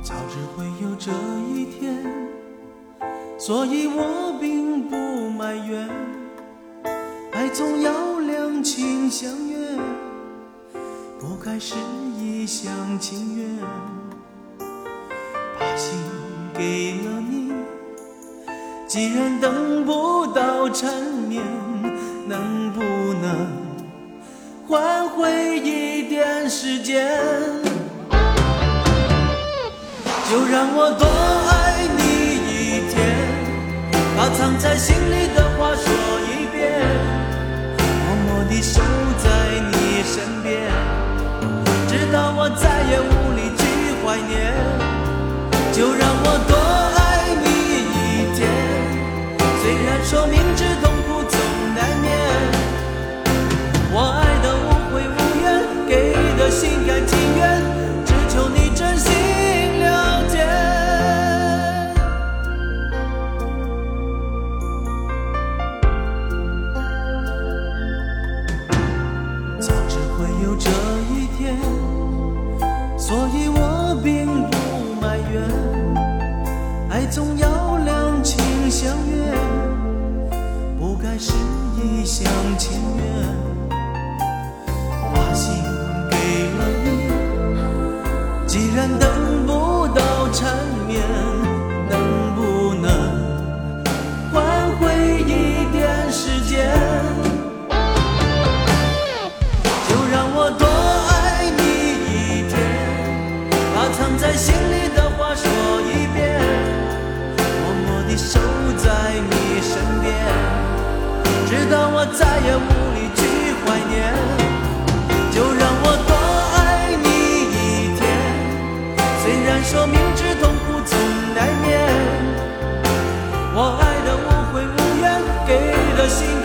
早知会有这一天，所以我并不埋怨。总要两情相悦，不该是一厢情愿。把心给了你，既然等不到缠绵，能不能换回一点时间？就让我多爱你一天，把藏在心里的百年。就让情愿。把心给了你，既然等不到缠绵，能不能换回一点时间？就让我多爱你一天，把藏在心里的直到我再也无力去怀念，就让我多爱你一天。虽然说明知痛苦总难免，我爱的无悔无怨给了心。